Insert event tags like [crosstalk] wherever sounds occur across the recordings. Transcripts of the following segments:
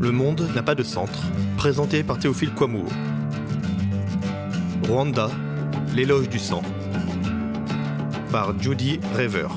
Le monde n'a pas de centre, présenté par Théophile Kouamouo. Rwanda, l'éloge du sang, par Judy Rever.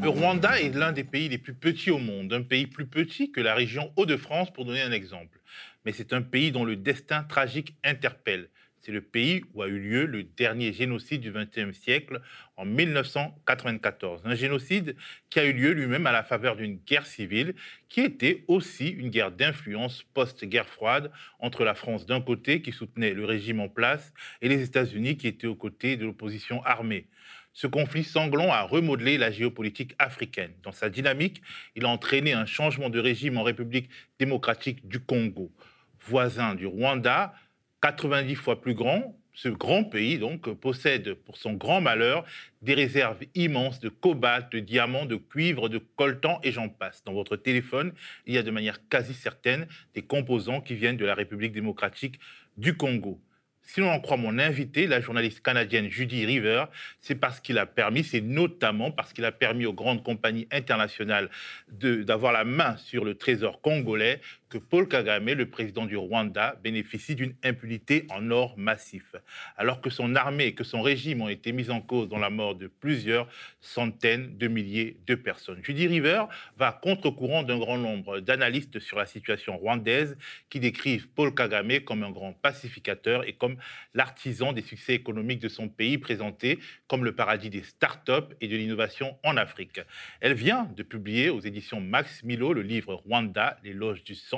Le Rwanda est l'un des pays les plus petits au monde, un pays plus petit que la région Hauts-de-France pour donner un exemple. Mais c'est un pays dont le destin tragique interpelle. C'est le pays où a eu lieu le dernier génocide du XXe siècle en 1994. Un génocide qui a eu lieu lui-même à la faveur d'une guerre civile qui était aussi une guerre d'influence post-guerre froide entre la France d'un côté qui soutenait le régime en place et les États-Unis qui étaient aux côtés de l'opposition armée. Ce conflit sanglant a remodelé la géopolitique africaine. Dans sa dynamique, il a entraîné un changement de régime en République démocratique du Congo. Voisin du Rwanda, 90 fois plus grand, ce grand pays donc possède pour son grand malheur des réserves immenses de cobalt, de diamants, de cuivre, de coltan et j'en passe. Dans votre téléphone, il y a de manière quasi certaine des composants qui viennent de la République démocratique du Congo. Si l'on en croit mon invité, la journaliste canadienne Judy River, c'est parce qu'il a permis, c'est notamment parce qu'il a permis aux grandes compagnies internationales d'avoir la main sur le trésor congolais que Paul Kagame, le président du Rwanda, bénéficie d'une impunité en or massif, alors que son armée et que son régime ont été mis en cause dans la mort de plusieurs centaines de milliers de personnes. Judy River va contre-courant d'un grand nombre d'analystes sur la situation rwandaise qui décrivent Paul Kagame comme un grand pacificateur et comme l'artisan des succès économiques de son pays, présenté comme le paradis des start-up et de l'innovation en Afrique. Elle vient de publier aux éditions Max Milo le livre Rwanda, les loges du sang,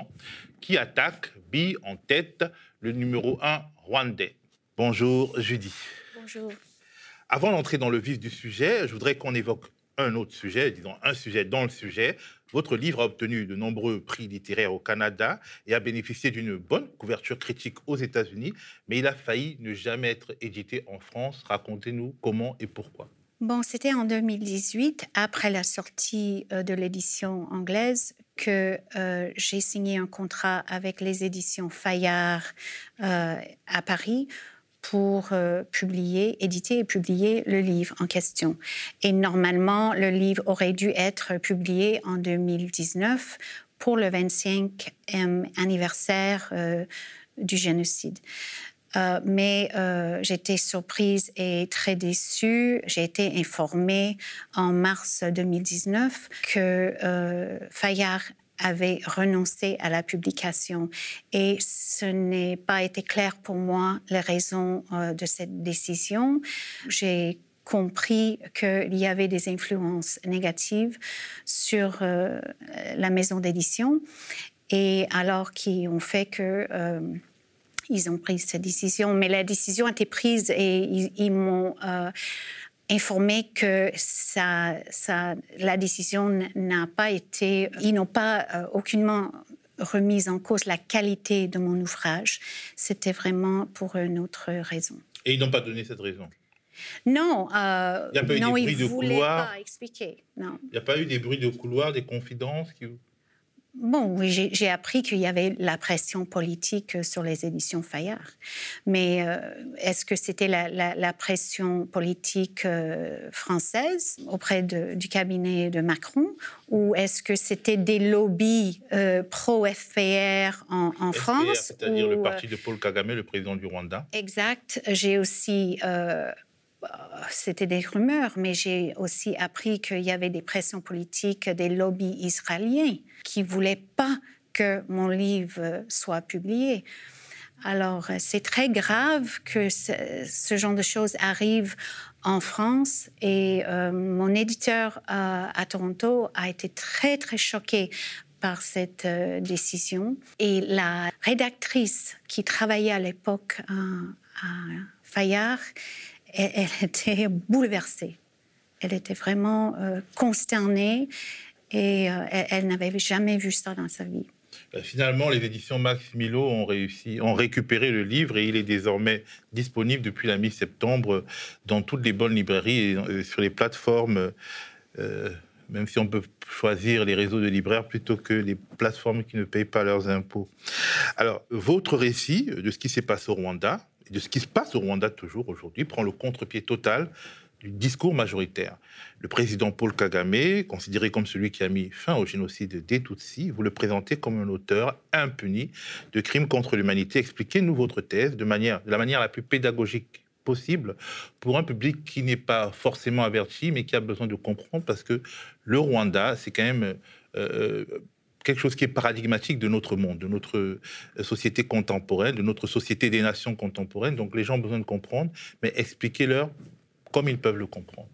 qui attaque, bille en tête, le numéro 1 rwandais. Bonjour Judy. Bonjour. Avant d'entrer dans le vif du sujet, je voudrais qu'on évoque un autre sujet, disons un sujet dans le sujet. Votre livre a obtenu de nombreux prix littéraires au Canada et a bénéficié d'une bonne couverture critique aux États-Unis, mais il a failli ne jamais être édité en France. Racontez-nous comment et pourquoi. Bon, c'était en 2018, après la sortie euh, de l'édition anglaise, que euh, j'ai signé un contrat avec les éditions Fayard euh, à Paris pour publier, éditer et publier le livre en question. Et normalement, le livre aurait dû être publié en 2019 pour le 25e anniversaire du génocide. Euh, mais euh, j'étais surprise et très déçue. J'ai été informée en mars 2019 que euh, Fayard avait renoncé à la publication et ce n'est pas été clair pour moi les raisons de cette décision. J'ai compris qu'il y avait des influences négatives sur la maison d'édition et alors qui ont fait que ils ont pris cette décision, mais la décision a été prise et ils, m'ont euh, informé que ça, ça, la décision n'a pas été, ils n'ont pas euh, aucunement remis en cause la qualité de mon ouvrage. C'était vraiment pour une autre raison. Et ils n'ont pas donné cette raison? Non, euh, il n'y a pas eu non, des bruits de couloir? Pas expliquer. Non. Il n'y a pas eu des bruits de couloir, des confidences qui... Bon, oui, j'ai appris qu'il y avait la pression politique sur les éditions Fayard. Mais euh, est-ce que c'était la, pression politique euh, française auprès du cabinet de Macron? Ou est-ce que c'était des lobbies euh, pro-FPR en, France C'est-à-dire le parti de Paul Kagame, le président du Rwanda Exact. J'ai aussi c'était des rumeurs, mais j'ai aussi appris qu'il y avait des pressions politiques des lobbies israéliens qui voulaient pas que mon livre soit publié. Alors, c'est très grave que ce, genre de choses arrive en France et euh, mon éditeur à, Toronto a été très, très choqué par cette euh, décision. Et la rédactrice qui travaillait à l'époque à, à Fayard, elle, était bouleversée. Elle était vraiment euh, consternée et euh, elle, n'avait jamais vu ça dans sa vie. Euh, finalement, les éditions Max Milo ont réussi, ont récupéré le livre et il est désormais disponible depuis la mi-septembre dans toutes les bonnes librairies et sur les plateformes. même si on peut choisir les réseaux de libraires plutôt que les plateformes qui ne payent pas leurs impôts. Alors, votre récit de ce qui s'est passé au Rwanda, de ce qui se passe au Rwanda toujours aujourd'hui prend le contre-pied total du discours majoritaire. Le président Paul Kagame, considéré comme celui qui a mis fin au génocide des Tutsis, vous le présentez comme un auteur impuni de crimes contre l'humanité. Expliquez-nous votre thèse de, manière, de la manière la plus pédagogique possible pour un public qui n'est pas forcément averti, mais qui a besoin de comprendre, parce que le Rwanda, c'est quand même... Euh, quelque chose qui est paradigmatique de notre monde, de notre euh, société contemporaine, de notre société des nations contemporaines. Donc les gens ont besoin de comprendre, mais expliquez-leur comme ils peuvent le comprendre.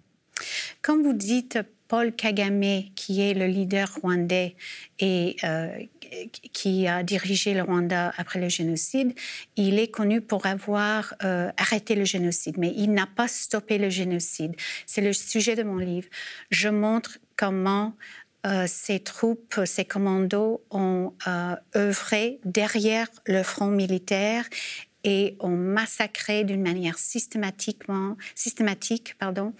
Comme vous dites, Paul Kagame, qui est le leader rwandais et euh, qui a dirigé le Rwanda après le génocide, il est connu pour avoir euh, arrêté le génocide, mais il n'a pas stoppé le génocide. C'est le sujet de mon livre. Je montre comment ces troupes, ces commandos ont œuvré derrière le front militaire et ont massacré d'une manière systématiquement, systématique pardon,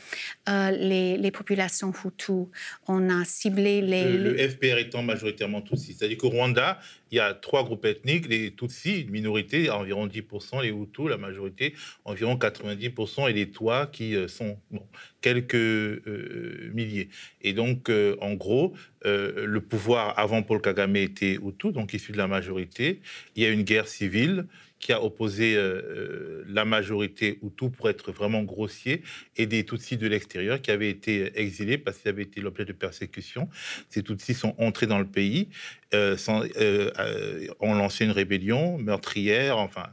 euh, les, populations Hutus. On a ciblé les... Le, FPR étant majoritairement Tutsi. C'est-à-dire qu'au Rwanda, il y a trois groupes ethniques, les Tutsis, une minorité, environ 10%, les Hutus, la majorité, environ 90%, et les Tois qui euh, sont quelques euh, milliers. Et donc, en gros, le pouvoir avant Paul Kagame était Hutu, donc issu de la majorité. Il y a une guerre civile qui a opposé euh, euh, la majorité Hutu, pour être vraiment grossier, et des Tutsis de l'extérieur qui avaient été exilés parce qu'ils avaient été l'objet de persécutions. Ces Tutsis sont entrés dans le pays, euh, ont lancé une rébellion meurtrière, enfin,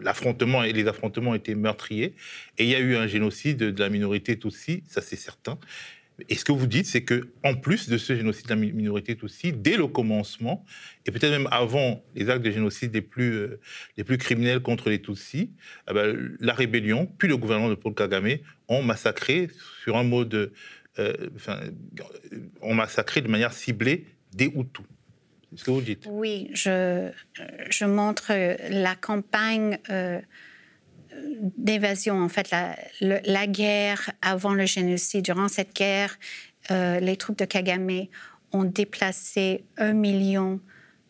l'affrontement et les affrontements ont été meurtriers, et il y a eu un génocide de la minorité Tutsi, ça c'est certain. Et ce que vous dites, c'est que en plus de ce génocide de la minorité Tutsi, dès le commencement, et peut-être même avant les actes de génocide les plus, euh, les plus criminels contre les Tutsis, eh ben, la rébellion, puis le gouvernement de Paul Kagame ont massacré, sur un mode, euh, massacré de manière ciblée des Hutus. C'est ce que vous dites Oui, je, je montre la campagne. Euh, d'évasion, en fait, la, guerre avant le génocide, durant cette guerre, euh, les troupes de Kagame ont déplacé un million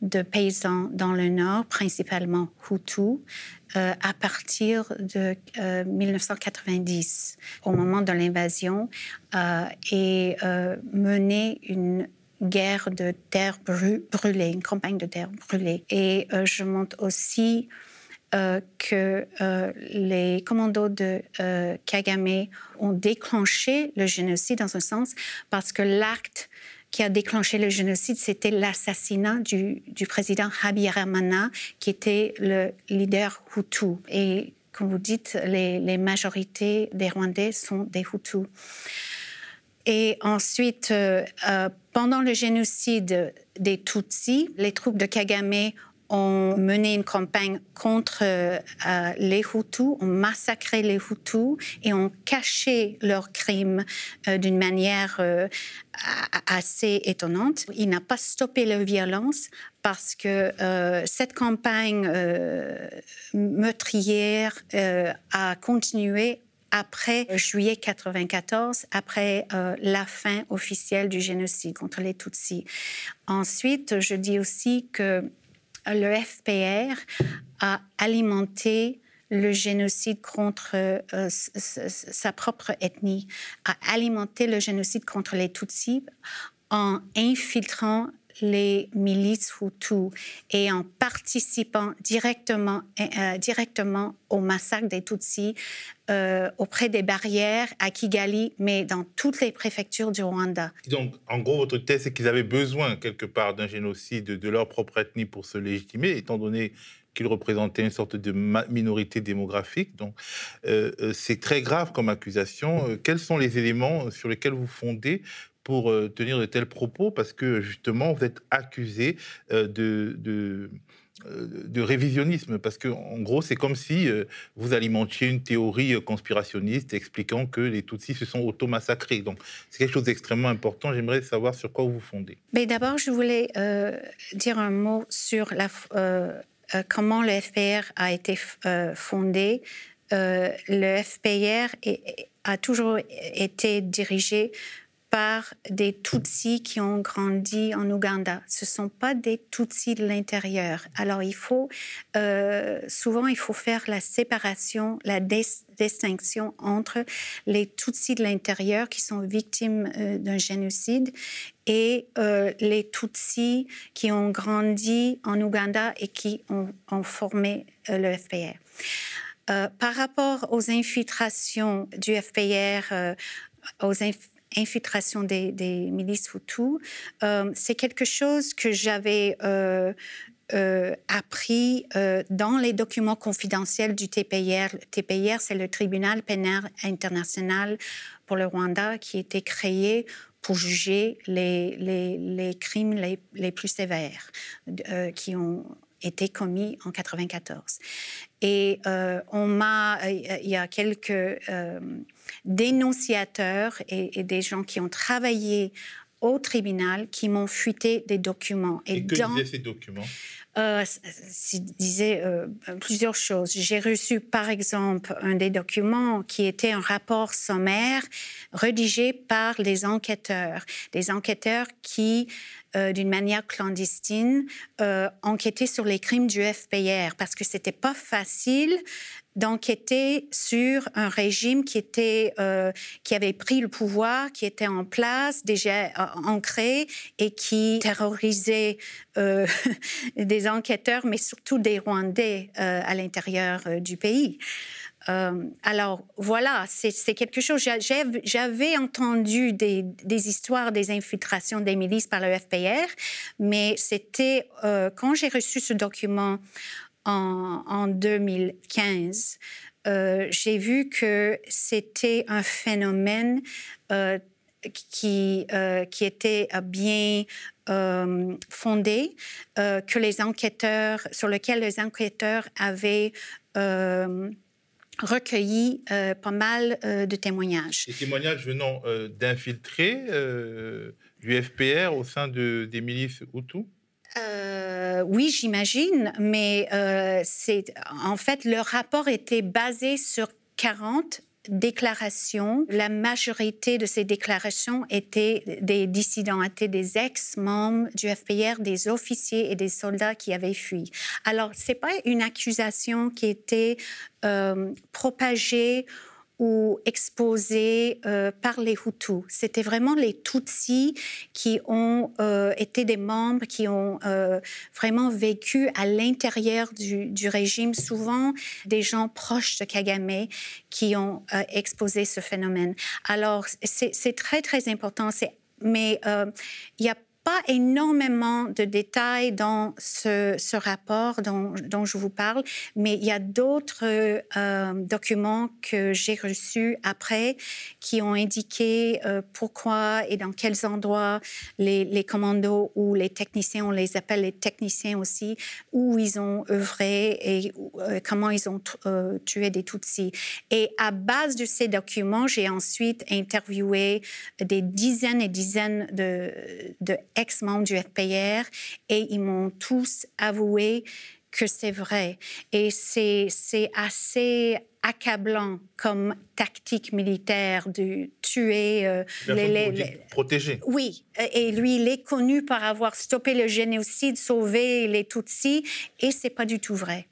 de paysans dans le nord, principalement Hutus, euh, à partir de 1990, euh, au moment de l'invasion, et mené une guerre de terre brûlée, une campagne de terre brûlée. Et je montre aussi euh, que euh, les commandos de euh, Kagame ont déclenché le génocide dans un sens parce que l'acte qui a déclenché le génocide, c'était l'assassinat du, président Habyarimana, qui était le leader Hutu. Et comme vous dites, les, les majorités des Rwandais sont des Hutus. Et ensuite, pendant le génocide des Tutsis, les troupes de Kagame ont mené une campagne contre euh, les Hutus, ont massacré les Hutus et ont caché leurs crimes euh, d'une manière euh, assez étonnante. Il n'a pas stoppé la violence parce que cette campagne meurtrière a continué après juillet 94, après la fin officielle du génocide contre les Tutsis. Ensuite, je dis aussi que le FPR a alimenté le génocide contre euh, sa propre ethnie, a alimenté le génocide contre les Tutsis en infiltrant les milices Hutus et en participant directement, euh, directement au massacre des Tutsis euh, auprès des barrières à Kigali, mais dans toutes les préfectures du Rwanda. Donc, en gros, votre thèse, c'est qu'ils avaient besoin quelque part d'un génocide de leur propre ethnie pour se légitimer, étant donné qu'ils représentaient une sorte de minorité démographique. Donc, euh, c'est très grave comme accusation. quels sont les éléments sur lesquels vous fondez pour euh, tenir de tels propos parce que justement vous êtes accusé euh, de, euh, de, révisionnisme parce que en gros c'est comme si vous alimentiez une théorie conspirationniste expliquant que les Tutsis se sont auto-massacrés. Donc c'est quelque chose d'extrêmement important. J'aimerais savoir sur quoi vous vous fondez. Mais d'abord je voulais dire un mot sur la, comment le FPR a été fondé. le FPR a toujours été dirigé par des Tutsis qui ont grandi en Ouganda. Ce ne sont pas des Tutsis de l'intérieur. Alors, il faut, euh, souvent, il faut faire la séparation, la distinction entre les Tutsis de l'intérieur qui sont victimes euh, d'un génocide et euh, les Tutsis qui ont grandi en Ouganda et qui ont, ont formé le FPR. par rapport aux infiltrations du FPR, aux infiltrations infiltration des, milices Hutus, euh, c'est quelque chose que j'avais euh, euh, appris dans les documents confidentiels du TPIR. Le TPIR, c'est le Tribunal pénal international pour le Rwanda qui a été créé pour juger les, crimes les, les, plus sévères qui ont été commis en 94. Et on m'a, il y a quelques dénonciateurs et, des gens qui ont travaillé au tribunal qui m'ont fuité des documents. Et, que disaient ces documents? euh, disait euh, plusieurs choses. J'ai reçu, par exemple, un des documents qui était un rapport sommaire rédigé par les enquêteurs, des enquêteurs qui euh, d'une manière clandestine, euh, enquêtaient sur les crimes du FPR parce que c'était pas facile d'enquêter sur un régime qui était euh, qui avait pris le pouvoir, qui était en place, déjà ancré et qui terrorisait [laughs] des enquêteurs, mais surtout des Rwandais à l'intérieur du pays. Euh, alors voilà, c'est quelque chose. J'avais entendu des, histoires des infiltrations des milices par le FPR, mais c'était euh, quand j'ai reçu ce document en, 2015, euh, j'ai vu que c'était un phénomène qui, était bien fondé, que les enquêteurs, sur lequel les enquêteurs avaient recueilli euh, pas mal euh, de témoignages. Des témoignages venant euh, d'infiltrés du FPR au sein de, des milices Hutus oui, j'imagine, mais c'est en fait le rapport était basé sur 40 déclarations. La majorité de ces déclarations étaient des dissidents, étaient des ex-membres du FPR, des officiers et des soldats qui avaient fui. Alors, c'est pas une accusation qui était euh, propagée ou exposés euh, par les Hutus. C'était vraiment les Tutsis qui ont euh, été des membres qui ont euh, vraiment vécu à l'intérieur du, du, régime, souvent des gens proches de Kagame qui ont exposé ce phénomène. Alors, c'est très, très important. Mais il y a pas énormément de détails dans ce, rapport dont, je vous parle, mais il y a d'autres euh, documents que j'ai reçus après qui ont indiqué euh, pourquoi et dans quels endroits les, commandos ou les techniciens, on les appelle les techniciens aussi, où ils ont œuvré et euh, comment ils ont tué des Tutsis. Et à base de ces documents, j'ai ensuite interviewé des dizaines et dizaines de ex-membres du FPR et ils m'ont tous avoué que c'est vrai. Et c'est assez accablant comme tactique militaire de tuer euh, les, les, protégés. Oui, et lui, il est connu par avoir stoppé le génocide, sauvé les Tutsis, et c'est pas du tout vrai.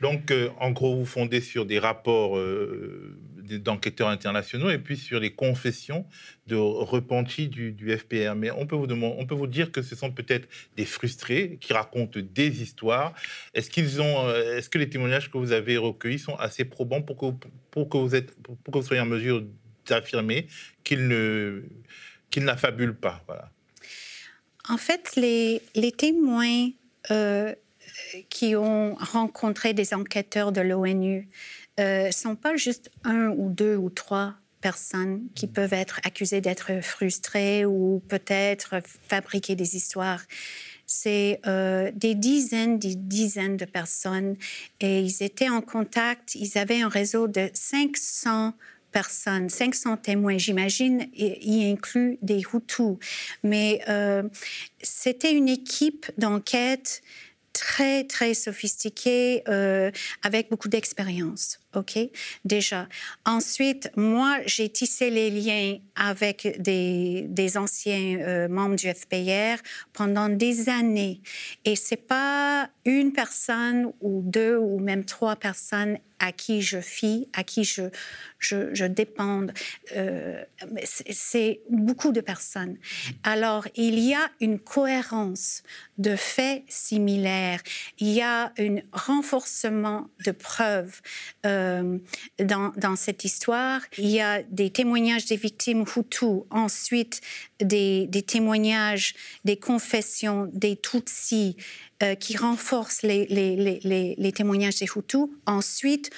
Donc, euh, en gros, vous fondez sur des rapports euh, d'enquêteurs internationaux et puis sur les confessions de repentis du, FPR. Mais on peut, vous on peut vous dire que ce sont peut-être des frustrés qui racontent des histoires. Est-ce qu'ils euh, est-ce que les témoignages que vous avez recueillis sont assez probants pour que, pour que vous êtes, pour que vous soyez en mesure d'affirmer qu'ils ne, qu'ils n'affabulent pas, voilà. En fait, les témoins qui ont rencontré des enquêteurs de l'ONU ne euh, sont pas juste un ou deux ou trois personnes qui peuvent être accusées d'être frustrées ou peut-être fabriquer des histoires. C'est euh, des dizaines, des dizaines de personnes et ils étaient en contact. Ils avaient un réseau de 500 personnes, 500 témoins, j'imagine, y inclut des Hutus. Mais euh, c'était une équipe d'enquête très, très sophistiqué, euh, avec beaucoup d'expérience. OK, déjà. Ensuite, moi, j'ai tissé les liens avec des, anciens euh, membres du FPR pendant des années. Et c'est pas une personne ou deux ou même trois personnes à qui je fie, à qui je, dépends. Euh, c'est beaucoup de personnes. Alors, il y a une cohérence de faits similaires. Il y a un renforcement de preuves euh, dans, dans, cette histoire. Il y a des témoignages des victimes Hutus, ensuite des, témoignages, des confessions des Tutsis euh, qui renforcent les, les témoignages des Hutus. Ensuite,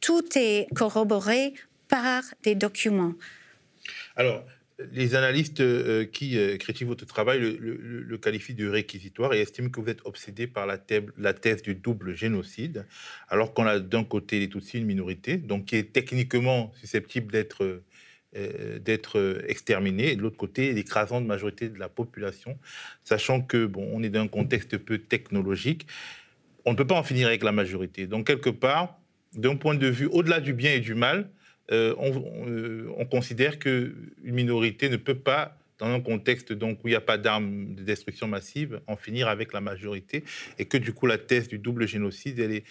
tout est corroboré par des documents. Alors, les analystes euh, qui euh, critiquent votre travail le, qualifient de réquisitoire et estiment que vous êtes obsédé par la, thèse du double génocide, alors qu'on a d'un côté les Tutsis, une minorité, donc qui est techniquement susceptible d'être euh, d'être exterminée, et de l'autre côté, l'écrasante majorité de la population, sachant que bon, on est dans un contexte peu technologique, on ne peut pas en finir avec la majorité. Donc quelque part, d'un point de vue au-delà du bien et du mal, euh, euh, on, considère qu'une minorité ne peut pas, dans un contexte donc, où il n'y a pas d'armes de destruction massive, en finir avec la majorité, et que du coup la thèse du double génocide, elle est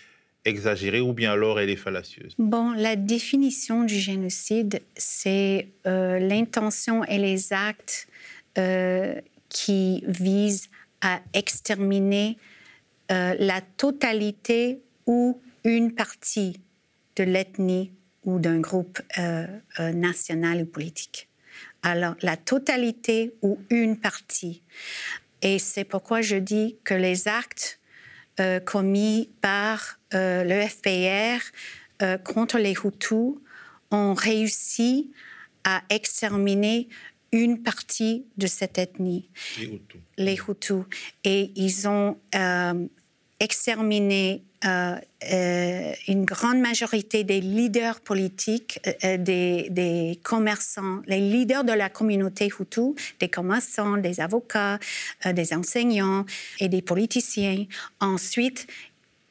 exagérée ou bien alors elle est fallacieuse. Bon, la définition du génocide, c'est euh, l'intention et les actes qui visent à exterminer la totalité ou une partie de l'ethnie ou d'un groupe euh, euh, national ou politique. Alors, la totalité ou une partie. Et c'est pourquoi je dis que les actes euh, commis par le FPR contre les Hutus ont réussi à exterminer une partie de cette ethnie. Les Hutus. Les Hutus. Et ils ont exterminé euh, euh, une grande majorité des leaders politiques, euh, des, commerçants, les leaders de la communauté Hutu, des commerçants, des avocats, des enseignants et des politiciens. Ensuite,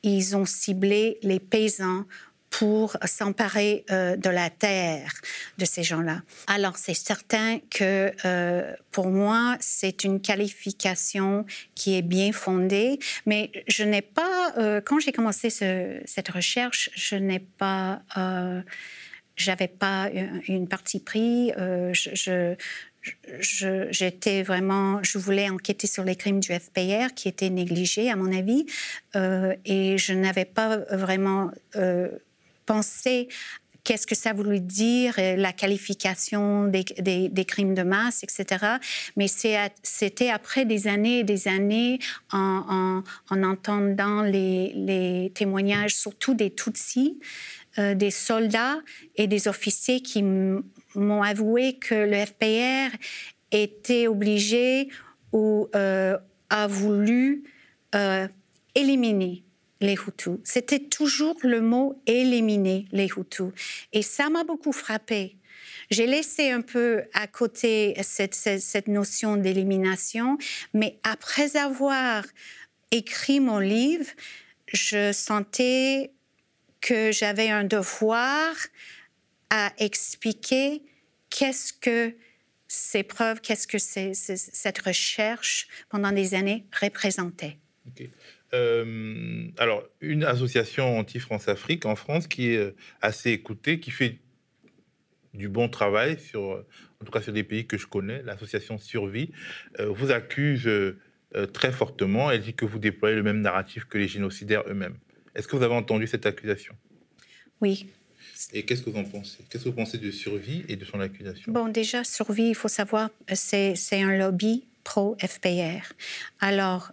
ils ont ciblé les paysans pour s'emparer euh, de la terre de ces gens-là. Alors c'est certain que euh, pour moi, c'est une qualification qui est bien fondée, mais je n'ai pas, euh, quand j'ai commencé cette recherche, je n'ai pas, j'avais pas une, partie pris. je, j'étais vraiment, je voulais enquêter sur les crimes du FPR qui étaient négligés, à mon avis, et je n'avais pas vraiment penser qu'est-ce que ça voulait dire, euh, la qualification des, crimes de masse, etc. Mais c'était après des années et des années en, en, entendant les, les, témoignages, surtout des Tutsis, euh, des soldats et des officiers qui m'ont avoué que le FPR était obligé ou euh, a voulu éliminer les Hutus. C'était toujours le mot éliminer les Hutus. Et ça m'a beaucoup frappé. J'ai laissé un peu à côté cette, notion d'élimination, mais après avoir écrit mon livre, je sentais que j'avais un devoir à expliquer qu'est-ce que ces preuves, qu'est-ce que cette recherche pendant des années représentait. Euh, alors, une association anti-France-Afrique en France qui est euh, assez écoutée, qui fait du bon travail, sur, en tout cas sur des pays que je connais, l'association Survie, euh, vous accuse très fortement. Elle dit que vous déployez le même narratif que les génocidaires eux-mêmes. Est-ce que vous avez entendu cette accusation? Oui. Et qu'est-ce que vous en pensez? Qu'est-ce que vous pensez de Survie et de son accusation? Bon, déjà, Survie, il faut savoir, c'est un lobby pro-FPR. Alors,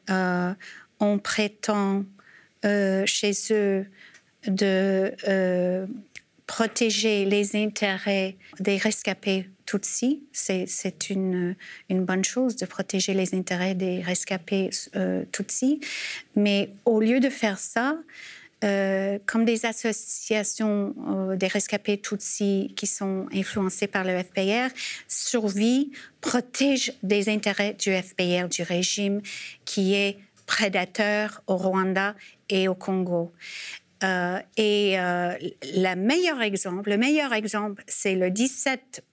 on prétend euh, chez eux de euh, protéger les intérêts des rescapés Tutsis. C'est une, bonne chose de protéger les intérêts des rescapés euh, Tutsis. Mais au lieu de faire ça, comme des associations des rescapés Tutsis qui sont influencées par le FPR, Survie protège des intérêts du FPR, du régime qui est prédateurs au Rwanda et au Congo. et le meilleur exemple, le meilleur exemple, c'est le 17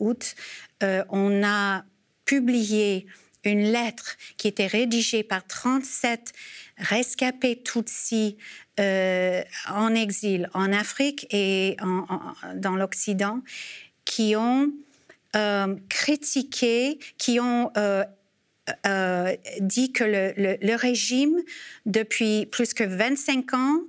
août, on a publié une lettre qui était rédigée par 37 rescapés Tutsis euh, en exil en Afrique et dans l'Occident qui ont euh, critiqué, qui ont dit que le, le, régime, depuis plus que 25 ans,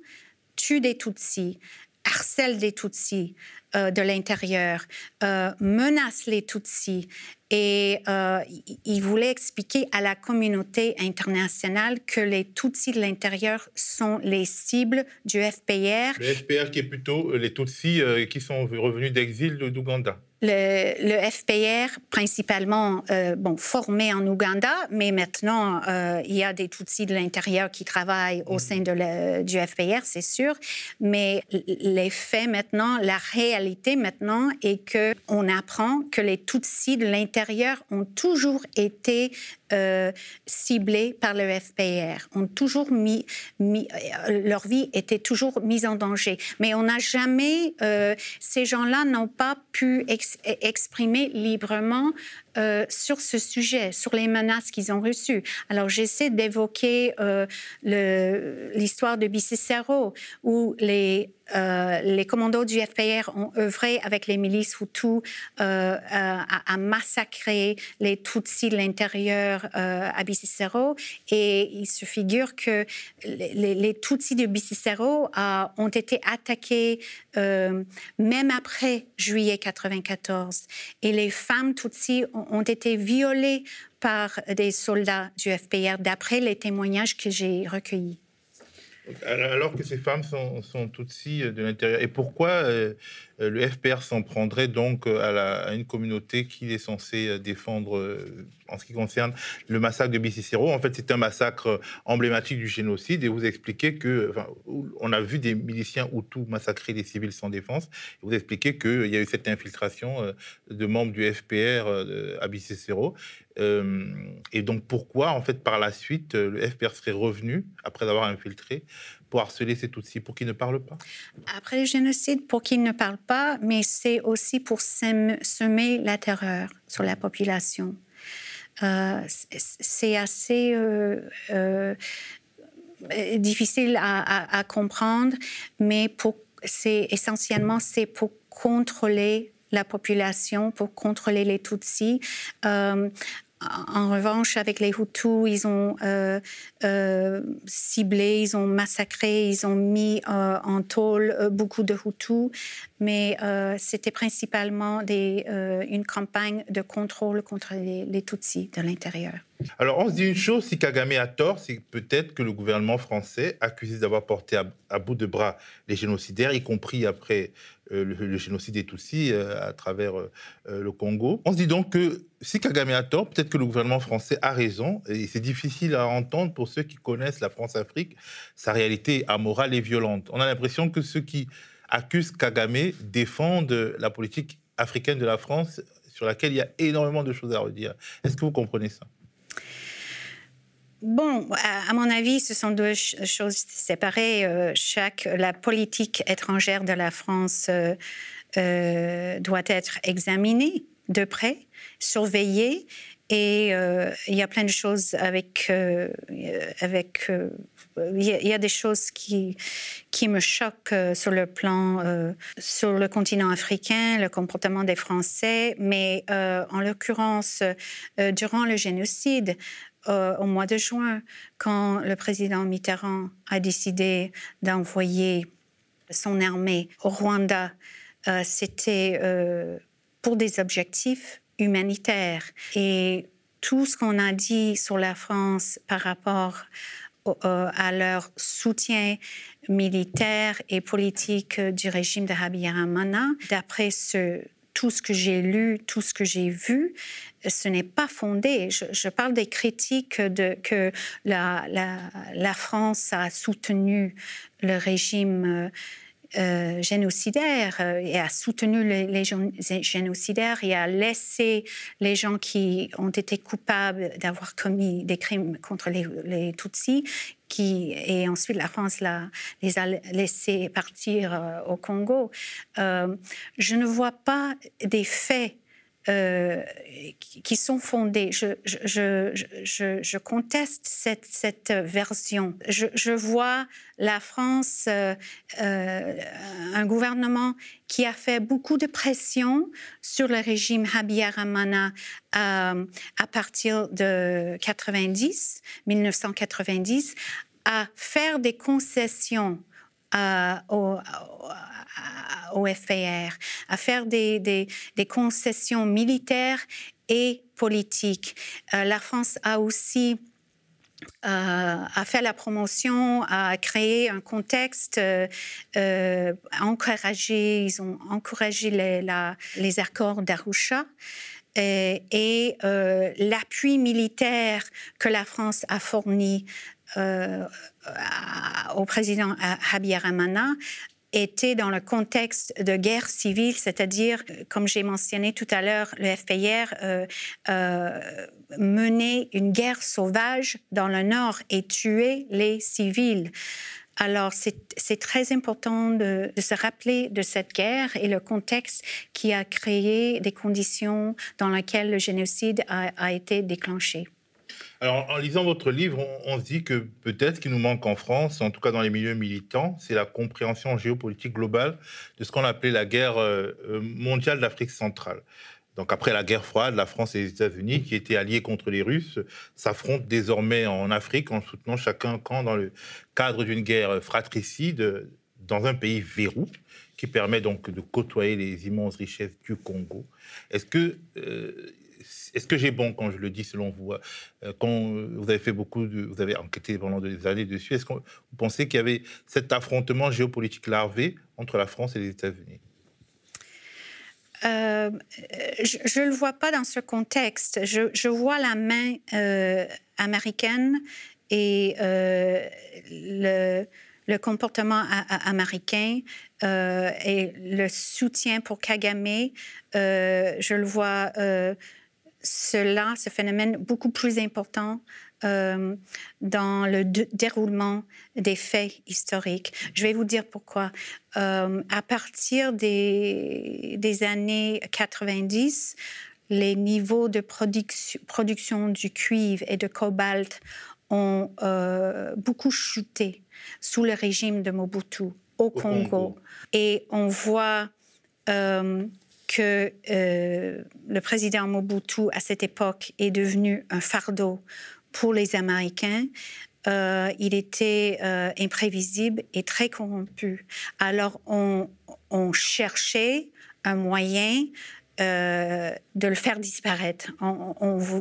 tue des Tutsis, harcèle des Tutsis, euh, de l'intérieur, euh, menace les Tutsis. Et euh, il voulait expliquer à la communauté internationale que les Tutsis de l'intérieur sont les cibles du FPR. Le FPR qui est plutôt les Tutsis qui sont revenus d'exil d'Ouganda le, FPR, principalement euh, bon, formé en Ouganda, mais maintenant, euh, il y a des Tutsis de l'intérieur qui travaillent au sein de du FPR, c'est sûr. Mais les faits maintenant, la réalité maintenant est qu'on apprend que les Tutsis de l'intérieur ont toujours été euh, ciblés par le FPR, ont toujours mis, mis, leur vie était toujours mise en danger. Mais on n'a jamais, ces gens-là n'ont pas pu exprimer librement euh, sur ce sujet, sur les menaces qu'ils ont reçues. Alors j'essaie d'évoquer euh, l'histoire de Bicicero, où les, euh, les commandos du FPR ont œuvré avec les milices Hutus à, massacrer les Tutsis de l'intérieur à Bicicero. Et il se figure que les, les Tutsis de Bicicero ont été attaqués même après juillet 94. Et les femmes Tutsis ont été violés par des soldats du FPR, d'après les témoignages que j'ai recueillis. Alors que ces femmes sont, sont aussi de l'intérieur. Et pourquoi euh, euh, le FPR s'en prendrait donc euh, à, une communauté qu'il est censé défendre en ce qui concerne le massacre de Bicicero En fait, c'est un massacre emblématique du génocide. Et vous expliquez que, on a vu des miliciens Hutus massacrer des civils sans défense. Vous expliquez qu'il y a eu cette infiltration de membres du FPR à Bicicero. Et donc pourquoi, en fait, par la suite, le FPR serait revenu après avoir infiltré pour harceler ces Tutsis, pour qu'ils ne parlent pas? Après le génocide, pour qu'ils ne parlent pas, mais c'est aussi pour semer la terreur sur la population. Euh, c'est assez euh, euh, difficile à, comprendre, mais c'est essentiellement c'est pour contrôler la population, pour contrôler les Tutsis. En revanche, avec les Hutus, ils ont euh, euh, ciblé, ils ont massacré, ils ont mis euh, en tôle beaucoup de Hutus, mais c'était principalement une campagne de contrôle contre les, Tutsis de l'intérieur. Alors, on se dit une chose, si Kagame a tort, c'est peut-être que le gouvernement français, accusé d'avoir porté à, bout de bras les génocidaires, y compris après euh, le, génocide des Tutsis euh, à travers euh, le Congo. On se dit donc que si Kagame a tort, peut-être que le gouvernement français a raison, et c'est difficile à entendre pour ceux qui connaissent la France-Afrique, sa réalité amorale et violente. On a l'impression que ceux qui accusent Kagame défendent la politique africaine de la France, sur laquelle il y a énormément de choses à redire. Est-ce que vous comprenez ça? Bon, à, mon avis, ce sont deux choses séparées. Euh, chaque, la politique étrangère de la France euh, euh, doit être examinée de près, surveillée, et il y a plein de choses avec, avec il y, a des choses qui, qui me choquent sur le plan, sur le continent africain, le comportement des Français, mais en l'occurrence, durant le génocide, euh, au mois de juin, quand le président Mitterrand a décidé d'envoyer son armée au Rwanda, euh, c'était euh, pour des objectifs humanitaires. Et tout ce qu'on a dit sur la France par rapport à leur soutien militaire et politique du régime de Habyarimana, d'après ce, tout ce que j'ai lu, tout ce que j'ai vu, ce n'est pas fondé. Je, parle des critiques de, que la, France a soutenu le régime. Euh, euh, génocidaire euh, et a soutenu les, génocidaires et a laissé les gens qui ont été coupables d'avoir commis des crimes contre les Tutsis et ensuite la France les a laissés partir au Congo. je ne vois pas des faits euh, qui sont fondées. Je, conteste cette, version. Je, vois la France, euh, euh, un gouvernement qui a fait beaucoup de pression sur le régime Habyaramana à partir de 90, 1990, à faire des concessions au, au, FPR, à faire des, concessions militaires et politiques. Euh, la France a aussi euh, fait la promotion, a créé un contexte, euh, encouragé, ils ont encouragé les, accords d'Arusha. Et l'appui militaire que la France a fourni euh, au président Habyaramana était dans le contexte de guerre civile, c'est-à-dire, comme j'ai mentionné tout à l'heure, le FPR euh, euh, menait une guerre sauvage dans le nord et tuait les civils. Alors, c'est très important de, se rappeler de cette guerre et le contexte qui a créé des conditions dans lesquelles le génocide a été déclenché. Alors, en lisant votre livre, on, se dit que peut-être ce qui nous manque en France, en tout cas dans les milieux militants, c'est la compréhension géopolitique globale de ce qu'on appelait la guerre euh, euh, mondiale d'Afrique centrale. Donc après la guerre froide, la France et les États-Unis, qui étaient alliés contre les Russes, s'affrontent désormais en Afrique en soutenant chacun un camp dans le cadre d'une guerre fratricide dans un pays verrou qui permet donc de côtoyer les immenses richesses du Congo. Est-ce que euh, est-ce que j'ai bon quand je le dis selon vous euh, Quand vous avez fait beaucoup, de, vous avez enquêté pendant des années dessus, est-ce que vous pensez qu'il y avait cet affrontement géopolitique larvé entre la France et les États-Unis? Euh, je ne le vois pas dans ce contexte. Je, vois la main euh, américaine et le, le, comportement américain et le soutien pour Kagame. je le vois cela, ce phénomène beaucoup plus important euh, dans le déroulement des faits historiques. Je vais vous dire pourquoi. Euh, à partir des, des, années 90, les niveaux de production, production du cuivre et de cobalt ont euh, beaucoup chuté sous le régime de Mobutu au, Congo. Et on voit que euh, le président Mobutu, à cette époque, est devenu un fardeau pour les Américains. Euh, il était euh, imprévisible et très corrompu. Alors, on, cherchait un moyen de le faire disparaître. On,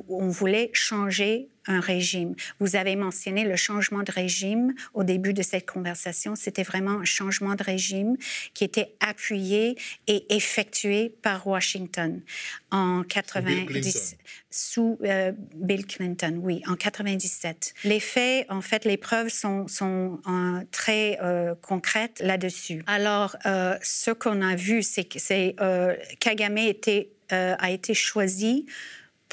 on, voulait changer un régime. Vous avez mentionné le changement de régime au début de cette conversation. C'était vraiment un changement de régime qui était appuyé et effectué par Washington en 90 sous euh, Bill Clinton, oui, en 97. Les faits, en fait, les preuves sont, sont euh, très euh, concrètes là-dessus. Alors, ce qu'on a vu, c'est que Kagame était, a été choisi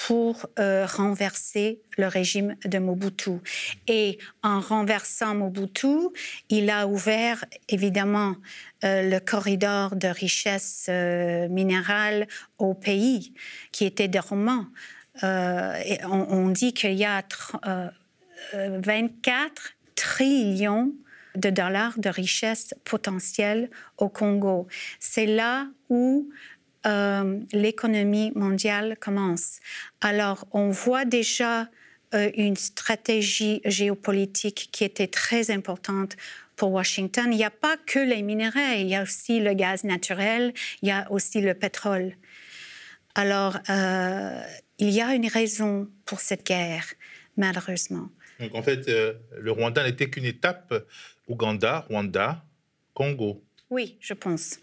pour euh, renverser le régime de Mobutu. Et en renversant Mobutu, il a ouvert évidemment euh, le corridor de richesse euh, minérale au pays qui était dormant. Et on, on, dit qu'il y a 24 trillions de dollars de richesse potentielle au Congo. C'est là où euh, l'économie mondiale commence. Alors, on voit déjà euh, une stratégie géopolitique qui était très importante pour Washington. Il n'y a pas que les minéraux, il y a aussi le gaz naturel, il y a aussi le pétrole. Alors, euh, il y a une raison pour cette guerre, malheureusement. Donc, en fait, le Rwanda n'était qu'une étape. Ouganda, Rwanda, Congo. Oui, je pense.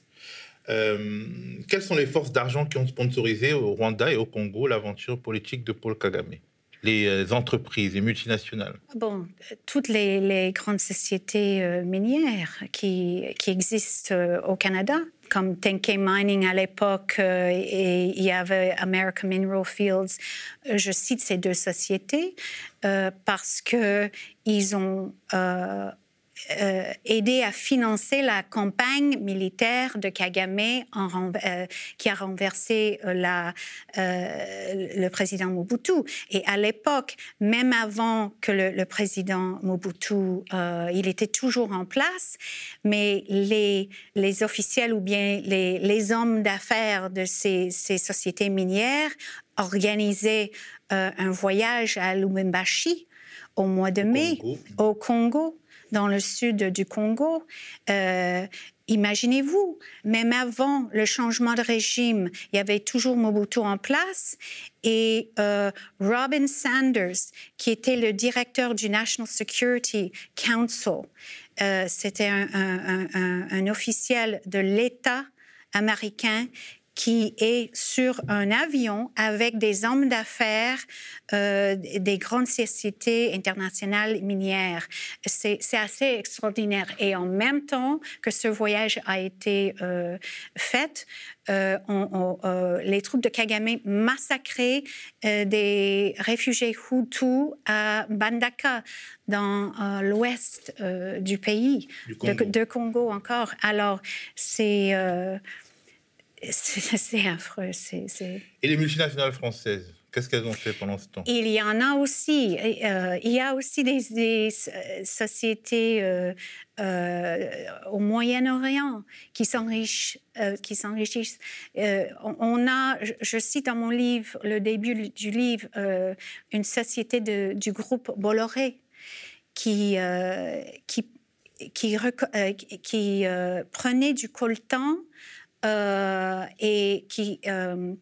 Euh, quelles sont les forces d'argent qui ont sponsorisé au Rwanda et au Congo l'aventure politique de Paul Kagame? Les euh, entreprises, les multinationales Bon, toutes les, grandes sociétés euh, minières qui, existent au Canada. comme Tenke Mining à l'époque et il y avait American Mineral Fields. Je cite ces deux sociétés parce que ils ont euh, aider à financer la campagne militaire de Kagame en, euh, qui a renversé euh, la, le président Mobutu. Et à l'époque, même avant que le, président Mobutu, il était toujours en place, mais les, les officiels ou bien les, les hommes d'affaires de ces, ces, sociétés minières organisaient un voyage à Lubumbashi au mois de mai, au Congo dans le sud du Congo. Euh, imaginez-vous, même avant le changement de régime, il y avait toujours Mobutu en place et euh, Robin Sanders, qui était le directeur du National Security Council, euh, c'était un, un, officiel de l'État américain qui est sur un avion avec des hommes d'affaires euh, des grandes sociétés internationales minières. C'est assez extraordinaire. Et en même temps que ce voyage a été euh, fait, euh, les troupes de Kagame massacraient des réfugiés Hutus à Bandaka, dans l'ouest du pays, De, de, Congo encore. Alors, c'est c'est affreux. Et les multinationales françaises Qu'est-ce qu'elles ont fait pendant ce temps Il y en a aussi. Euh, il y a aussi des, euh, sociétés euh, au Moyen-Orient qui s'enrichissent. qui s'enrichissent. on a, je cite dans mon livre, le début du livre, une société de, du groupe Bolloré qui, qui, qui, qui prenait du coltan euh, et qui, euh,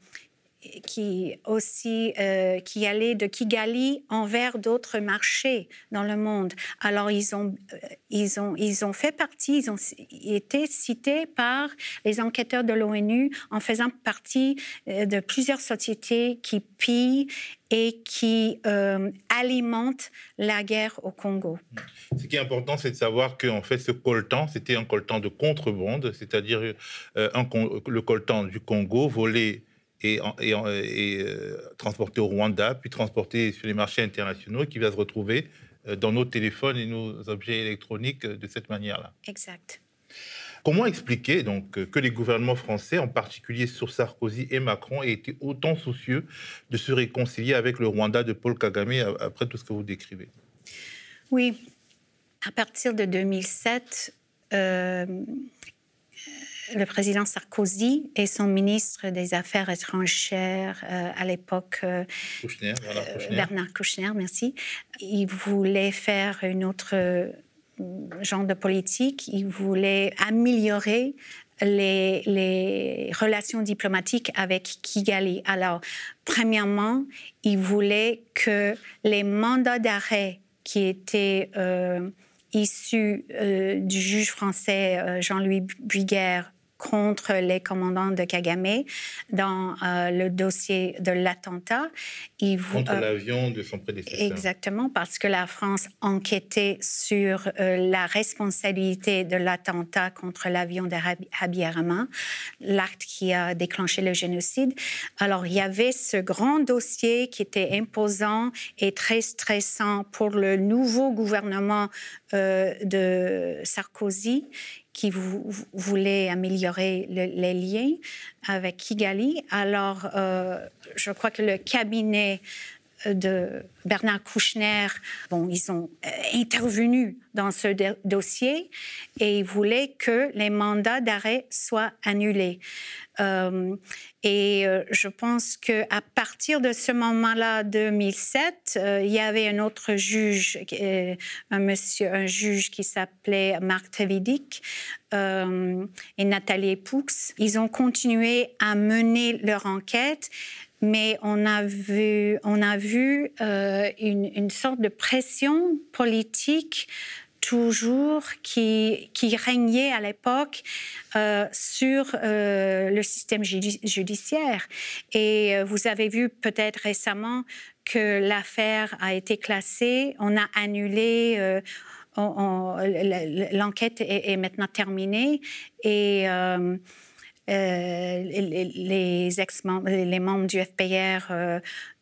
qui aussi euh, qui allait de Kigali envers d'autres marchés dans le monde. Alors ils ont ils ont ils ont fait partie, ils ont été cités par les enquêteurs de l'ONU en faisant partie de plusieurs sociétés qui pillent et qui euh, alimente la guerre au Congo. Ce qui est important, c'est de savoir qu'en fait, ce coltan, c'était un coltan de contrebande, c'est-à-dire euh, le coltan du Congo volé et, et, euh, transporté au Rwanda, puis transporté sur les marchés internationaux, qui va se retrouver dans nos téléphones et nos objets électroniques de cette manière-là. Exact. Comment expliquer donc que les gouvernements français, en particulier sur Sarkozy et Macron, aient été autant soucieux de se réconcilier avec le Rwanda de Paul Kagame après tout ce que vous décrivez? Oui, à partir de 2007, euh, le président Sarkozy et son ministre des Affaires étrangères euh, à l'époque, euh, Bernard, Kouchner. merci, ils voulaient faire une autre genre de politique, il voulait améliorer les, relations diplomatiques avec Kigali. Alors, premièrement, il voulait que les mandats d'arrêt qui étaient euh, issus euh, du juge français euh, Jean-Louis Buiguerre contre les commandants de Kagame dans euh, le dossier de l'attentat. Contre euh, l'avion de son prédécesseur. Exactement, parce que la France enquêtait sur euh, la responsabilité de l'attentat contre l'avion de Habyarimana, l'acte qui a déclenché le génocide. Alors, il y avait ce grand dossier qui était imposant et très stressant pour le nouveau gouvernement de Sarkozy qui voulait améliorer les liens avec Kigali. Alors, euh, je crois que le cabinet de Bernard Kouchner, bon, ils ont euh, intervenu dans ce dossier et ils voulaient que les mandats d'arrêt soient annulés. Euh, et euh, je pense qu'à partir de ce moment-là, 2007, il y avait un autre juge, un monsieur, un juge qui s'appelait Marc Trevidic et Nathalie Poux. Ils ont continué à mener leur enquête mais on a vu, on a vu euh, une, sorte de pression politique toujours qui, qui régnait à l'époque euh, sur euh, le système judiciaire. Et vous avez vu peut-être récemment que l'affaire a été classée, on a annulé, l'enquête est, maintenant terminée et les, ex -membres, les membres du FPR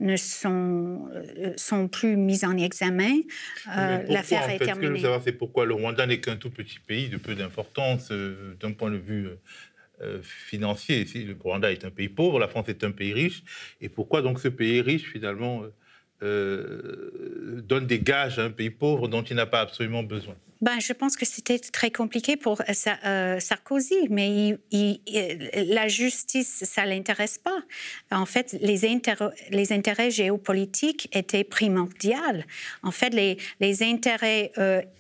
ne sont, sont plus mis en examen. L'affaire est terminée. savoir, c'est pourquoi le Rwanda n'est qu'un tout petit pays de peu d'importance d'un point de vue financier. Le Rwanda est un pays pauvre, la France est un pays riche. Et pourquoi donc ce pays riche, finalement, euh, donne des gages à un pays pauvre dont il n'a pas absolument besoin ben, je pense que c'était très compliqué pour euh, euh, Sarkozy, mais la justice, ça l'intéresse pas. En fait, les, les, intérêts géopolitiques étaient primordiaux. En fait, les, les intérêts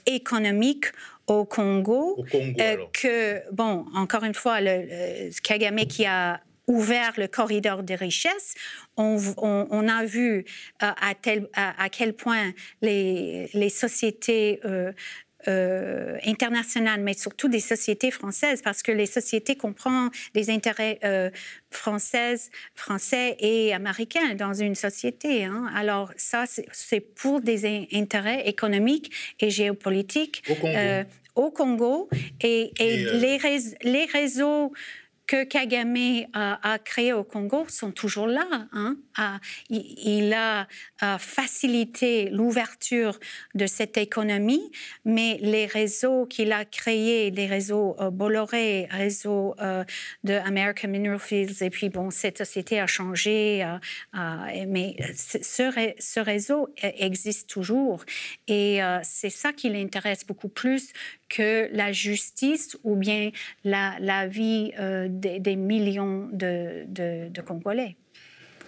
économiques au Congo, au Congo que, bon, encore une fois, le Kagame qui a ouvert le corridor de richesse, on, a vu euh, à, tel, à, quel point les, les sociétés euh, euh, internationales, mais surtout des sociétés françaises, parce que les sociétés comprennent les intérêts françaises, français et américains dans une société. Hein. Alors ça, c'est pour des intérêts économiques et géopolitiques au Congo. Et, les, les réseaux que Kagame a, créé au Congo sont toujours là. Hein. il, a, facilité l'ouverture de cette économie, mais les réseaux qu'il a créés, les réseaux euh, Bolloré, réseau euh, de American Mineral Fields, et puis bon, cette société a changé, euh, mais ce, réseau existe toujours. Et c'est ça qui l'intéresse beaucoup plus que la justice ou bien la, vie euh, des, millions de, Congolais.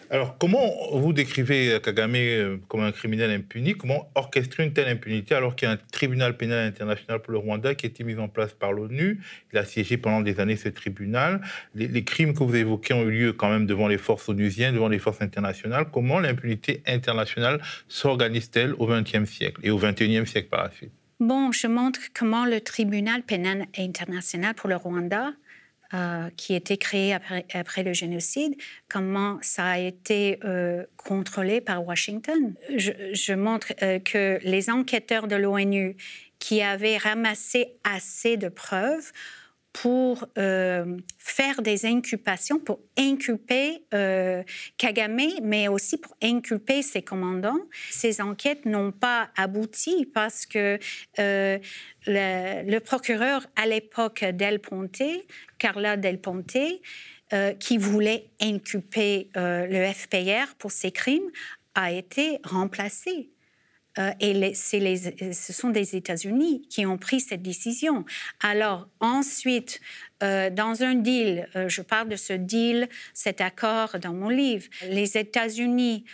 Alors, comment vous décrivez Kagame euh, comme un criminel impuni? Comment orchestrer une telle impunité alors qu'il y a un tribunal pénal international pour le Rwanda qui a été mis en place par l'ONU? Il a siégé pendant des années ce tribunal. Les, les, crimes que vous évoquez ont eu lieu quand même devant les forces onusiennes, devant les forces internationales. Comment l'impunité internationale s'organise-t-elle au XXe siècle et au XXIe siècle par la suite? Bon, je montre comment le tribunal pénal international pour le Rwanda, euh, qui a été créé après, le génocide, comment ça a été euh, contrôlé par Washington. Je, montre euh, que les enquêteurs de l'ONU qui avaient ramassé assez de preuves pour euh, faire des inculpations, pour inculper euh, Kagame, mais aussi pour inculper ses commandants. Ces enquêtes n'ont pas abouti parce que euh, le, procureur à l'époque Del Ponte, Carla Del Ponte, qui voulait inculper le FPR pour ses crimes, a été remplacé. Euh, et les, ce sont des États-Unis qui ont pris cette décision. Alors ensuite, euh, dans un deal, euh, je parle de ce deal, cet accord dans mon livre, les États-Unis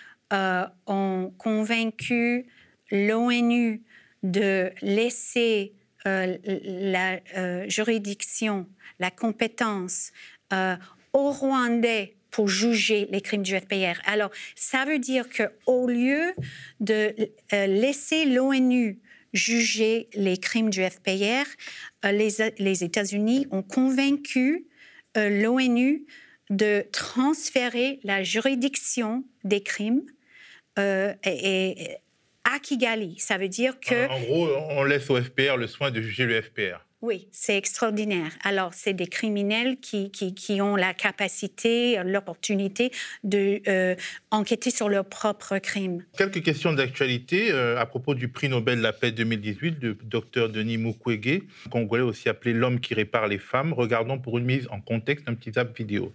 ont convaincu l'ONU de laisser la juridiction, la compétence aux Rwandais pour juger les crimes du FPR. Alors, ça veut dire qu'au lieu de euh, laisser l'ONU juger les crimes du FPR, euh, les, États-Unis ont convaincu euh, l'ONU de transférer la juridiction des crimes à Kigali. Ça veut dire que... En gros, on laisse au FPR le soin de juger le FPR. Oui, c'est extraordinaire. Alors, c'est des criminels qui, qui, ont la capacité, l'opportunité de euh, enquêter sur leurs propres crimes. Quelques questions d'actualité euh, à propos du prix Nobel de la paix 2018 du docteur Denis Mukwege, congolais aussi appelé l'homme qui répare les femmes. Regardons pour une mise en contexte un petit zap vidéo.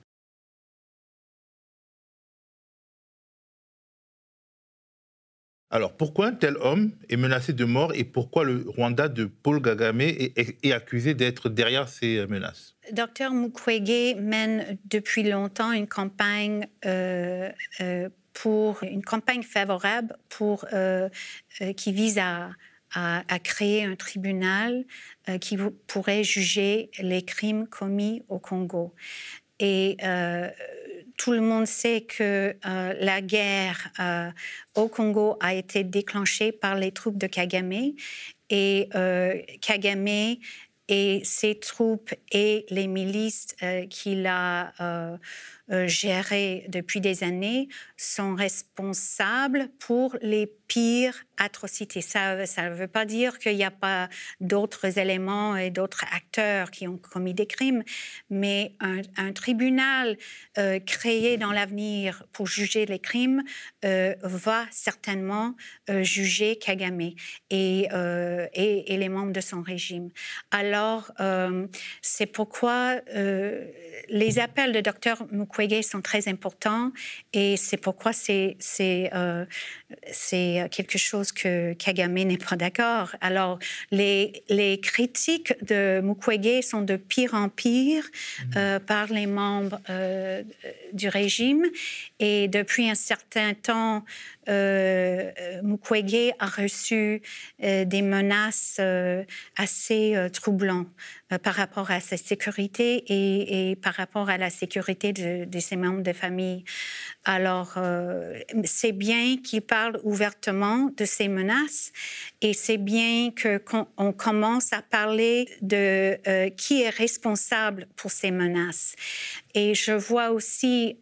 Alors, pourquoi un tel homme est menacé de mort et pourquoi le Rwanda de Paul Kagame est, accusé d'être derrière ces menaces? Docteur Mukwege mène depuis longtemps une campagne euh, euh, pour une campagne favorable euh, qui vise à, créer un tribunal qui pourrait juger les crimes commis au Congo. Et tout le monde sait que euh, la guerre euh, au Congo a été déclenchée par les troupes de Kagame et euh, Kagame et ses troupes et les milices qu'il a géré depuis des années sont responsables pour les pires atrocités. Ça ne veut pas dire qu'il n'y a pas d'autres éléments et d'autres acteurs qui ont commis des crimes, mais un, tribunal euh, créé dans l'avenir pour juger les crimes euh, va certainement euh, juger Kagame et, et, et, les membres de son régime. Alors, c'est pourquoi les appels de Dr Mukwege sont très importants et c'est pourquoi c'est c'est quelque chose que Kagame n'est pas d'accord. Alors, les, les, critiques de Mukwege sont de pire en pire mhm. euh, par les membres euh, du régime. Et depuis un certain temps, euh, Mukwege a reçu euh, des menaces assez troublantes par rapport à sa sécurité et, par rapport à la sécurité de, ses membres de famille. Alors, c'est bien qu'il parle ouvertement de ces menaces et c'est bien qu'on commence à parler de euh, qui est responsable pour ces menaces. Et je vois aussi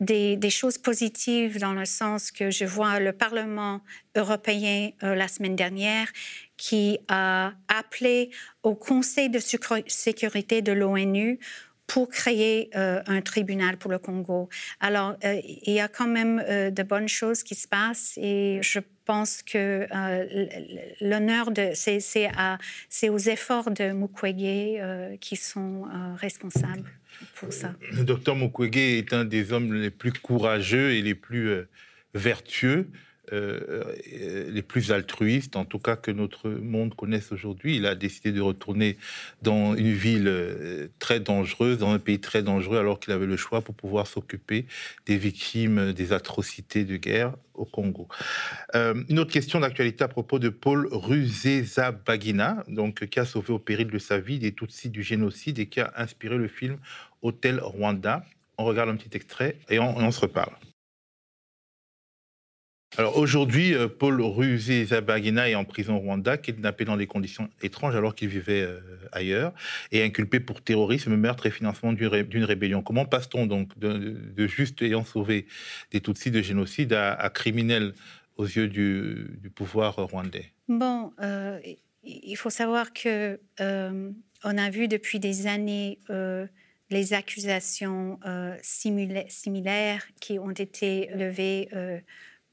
des, choses positives dans le sens que je vois le Parlement européen euh, la semaine dernière qui a appelé au Conseil de sécurité de l'ONU pour créer euh, un tribunal pour le Congo. Alors, euh, il y a quand même de bonnes choses qui se passent et je pense que l'honneur c'est aux efforts de Mukwege qui sont responsables pour ça. Le docteur Mukwege est un des hommes les plus courageux et les plus vertueux euh, euh, les plus altruistes, en tout cas que notre monde connaisse aujourd'hui. Il a décidé de retourner dans une ville euh, très dangereuse, dans un pays très dangereux, alors qu'il avait le choix pour pouvoir s'occuper des victimes des atrocités de guerre au Congo. une autre question d'actualité à propos de Paul Rusesabagina, donc qui a sauvé au péril de sa vie des Tutsis du génocide et qui a inspiré le film Hôtel Rwanda. On regarde un petit extrait et on se reparle. Alors aujourd'hui, euh, Paul Rusesabagina est en prison au Rwanda, kidnappé dans des conditions étranges alors qu'il vivait euh, ailleurs, et inculpé pour terrorisme, meurtre et financement d'une rébellion. Comment passe-t-on donc de, juste ayant sauvé des Tutsis de génocide à, criminel aux yeux du, pouvoir rwandais? Bon, euh, il faut savoir que on a vu depuis des années les accusations similaires qui ont été levées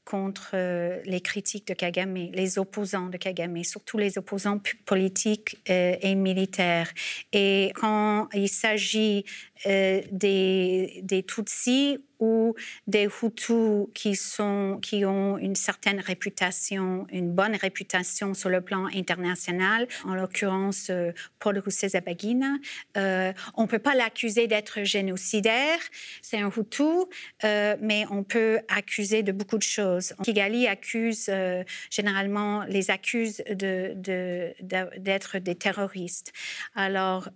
contre euh, les critiques de Kagame, les opposants de Kagame, surtout les opposants politiques euh, et militaires. Et quand il s'agit euh, des, des Tutsis ou des Hutus qui, sont, qui ont une certaine réputation, une bonne réputation sur le plan international, en l'occurrence euh, Paul Rusesabagina. Euh, on ne peut pas l'accuser d'être génocidaire, c'est un Hutu, mais on peut accuser de beaucoup de choses. Kigali accuse, généralement, les accuse d'être de, des terroristes. Alors,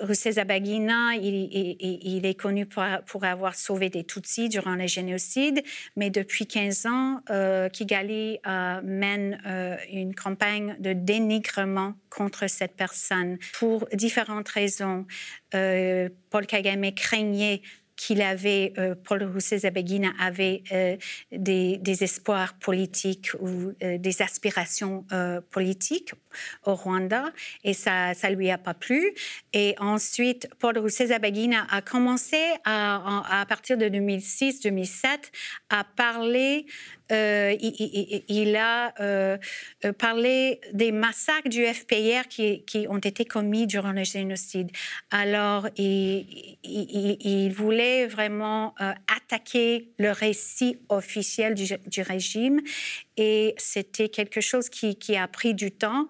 Rusesabagina, il, il, est connu pour, avoir sauvé des Tutsis durant le génocide, mais depuis 15 ans, euh, Kigali euh, mène euh, une campagne de dénigrement contre cette personne pour différentes raisons. Paul Kagame craignait qu'il avait, euh, Paul Rusesabagina avait euh, des, espoirs politiques ou euh, des aspirations politiques au Rwanda et ça ça lui a pas plu. Et ensuite, Paul Rusesabagina a commencé à, à partir de 2006-2007 à parler euh, il, a euh, euh, parlé des massacres du FPR qui, ont été commis durant le génocide. Alors, il, voulait vraiment attaquer le récit officiel du, régime et c'était quelque chose qui, a pris du temps.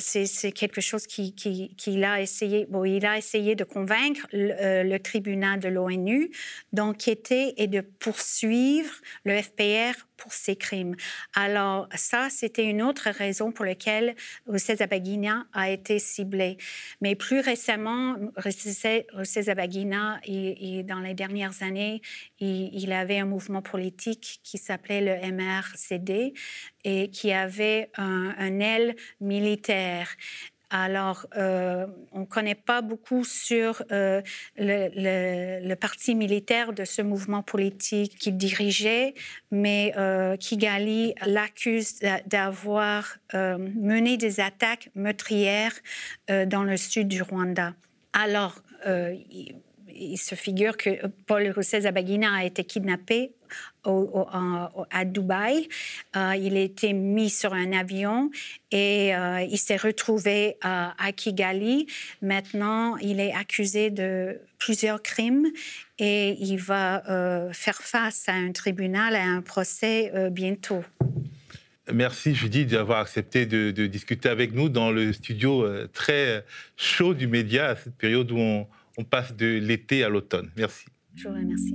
C'est quelque chose qu'il qui, a essayé. Il a essayé de convaincre le tribunal de l'ONU d'enquêter et de poursuivre le FPR pour ces crimes. Alors ça, c'était une autre raison pour laquelle Rusesabagina a été ciblé. Mais plus récemment, Rusesabagina, dans les dernières années, il, avait un mouvement politique qui s'appelait le MRCD et qui avait un aile militaire. Alors, euh, on ne connaît pas beaucoup sur euh, le, parti militaire de ce mouvement politique qu'il dirigeait, mais euh, Kigali l'accuse d'avoir mené des attaques meurtrières dans le sud du Rwanda. Alors, il se figure que Paul Rusesabagina a été kidnappé à Dubaï. Euh, il a été mis sur un avion et euh, il s'est retrouvé à Kigali. Maintenant, il est accusé de plusieurs crimes et il va euh, faire face à un tribunal, à un procès bientôt. Merci Judith d'avoir accepté de, de, discuter avec nous dans le studio très chaud du média à cette période où on, on passe de l'été à l'automne. Merci. Je vous remercie.